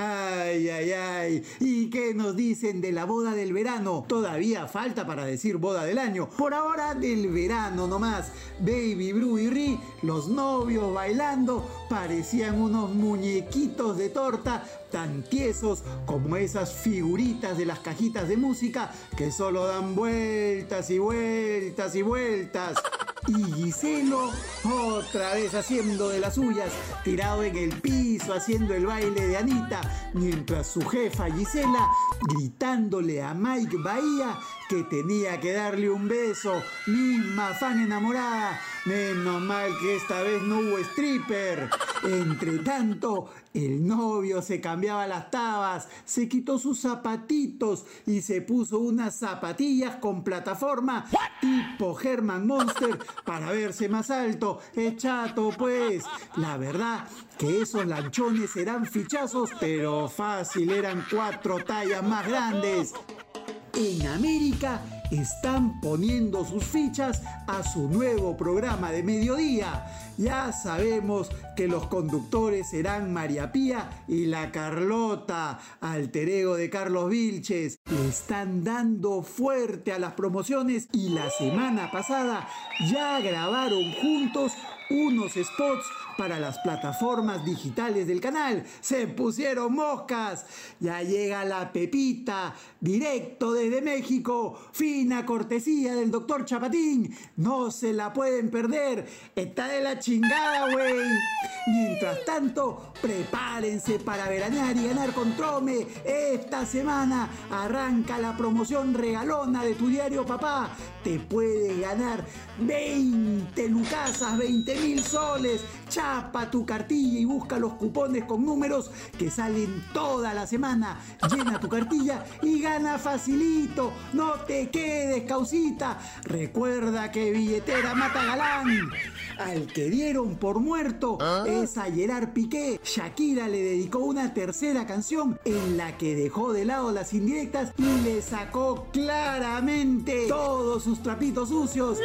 Ay, ay, ay. ¿Y qué nos dicen de la boda del verano? Todavía falta para decir boda del año. Por ahora del verano nomás. Baby, Bru y Ri, los novios bailando, parecían unos muñequitos de torta tan tiesos como esas figuritas de las cajitas de música que solo dan vueltas y vueltas y vueltas. Y Giselo, otra vez haciendo de las suyas, tirado en el piso haciendo el baile de Anita, mientras su jefa Gisela, gritándole a Mike Bahía que tenía que darle un beso, misma fan enamorada. Menos mal que esta vez no hubo stripper. Entre tanto, el novio se cambiaba las tabas, se quitó sus zapatitos y se puso unas zapatillas con plataforma tipo Herman Monster para verse más alto. Es chato, pues. La verdad que esos lanchones eran fichazos, pero fácil, eran cuatro tallas más grandes. En América están poniendo sus fichas a su nuevo programa de mediodía. Ya sabemos que los conductores serán María Pía y la Carlota, alter ego de Carlos Vilches. Le están dando fuerte a las promociones y la semana pasada ya grabaron juntos unos spots para las plataformas digitales del canal. Se pusieron moscas. Ya llega la Pepita, directo desde México. Fina cortesía del doctor Chapatín. No se la pueden perder. Está de la chingada, güey. Mientras tanto, prepárense para veranear y ganar con Trome. Esta semana arranca la promoción regalona de tu diario papá. Te puede ganar 20 lucasas, 20 mil soles. Chapa tu cartilla y busca los cupones con números que salen toda la semana. Llena tu cartilla y gana facilito. No te quedes, causita. Recuerda que billetera mata galán. Al que dieron por muerto es a Gerard Piqué. Shakira le dedicó una tercera canción en la que dejó de lado las indirectas y le sacó claramente todos sus trapitos sucios.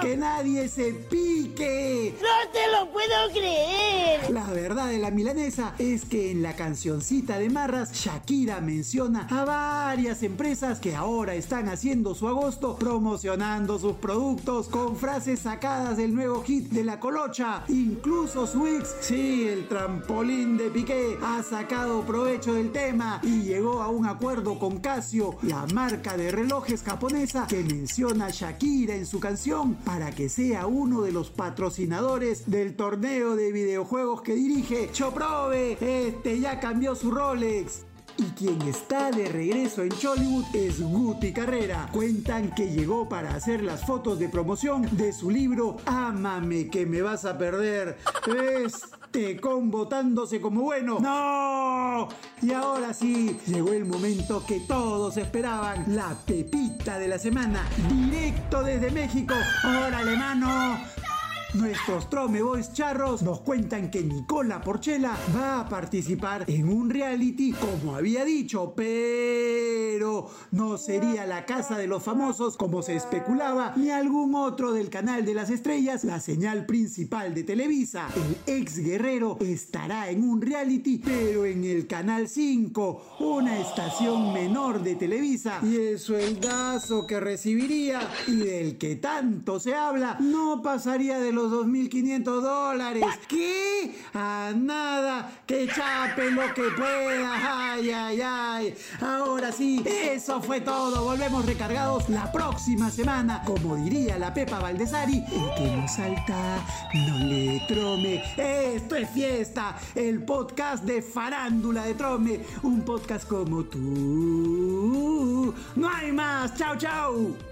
¡Que nadie se pique! ¡No te lo puedo creer! La verdad de la milanesa es que en la cancioncita de Marras, Shakira menciona a varias empresas que ahora están haciendo su agosto promocionando sus productos con frases sacadas del nuevo hit de la colocha. Incluso Swix, sí, el trampolín de Piqué, ha sacado provecho del tema y llegó a un acuerdo con Casio, la marca de relojes japonesa que menciona a Shakira en su canción para que sea uno de los patrocinadores del torneo de videojuegos que dirige. Choprove, este ya cambió su Rolex. Y quien está de regreso en Chollywood es Guti Carrera. Cuentan que llegó para hacer las fotos de promoción de su libro Ámame que me vas a perder. Este con botándose como bueno. ¡No! Y ahora sí, llegó el momento que todos esperaban. La pepita de la semana. Directo desde México. ¡Órale, mano! Nuestros Trome Boys charros nos cuentan que Nicola Porchela va a participar en un reality como había dicho, pero no sería la casa de los famosos como se especulaba, ni algún otro del canal de las estrellas, la señal principal de Televisa. El ex guerrero estará en un reality, pero en el canal 5, una estación menor de Televisa, y el sueldazo que recibiría y del que tanto se habla no pasaría de los 2.500 dólares. ¿Qué? A nada. Que chape lo que pueda. Ay, ay, ay. Ahora sí, eso fue todo. Volvemos recargados la próxima semana. Como diría la Pepa Valdesari, el que no salta, no le trome. Esto es fiesta. El podcast de Farándula de Trome. Un podcast como tú. No hay más. Chao, chao.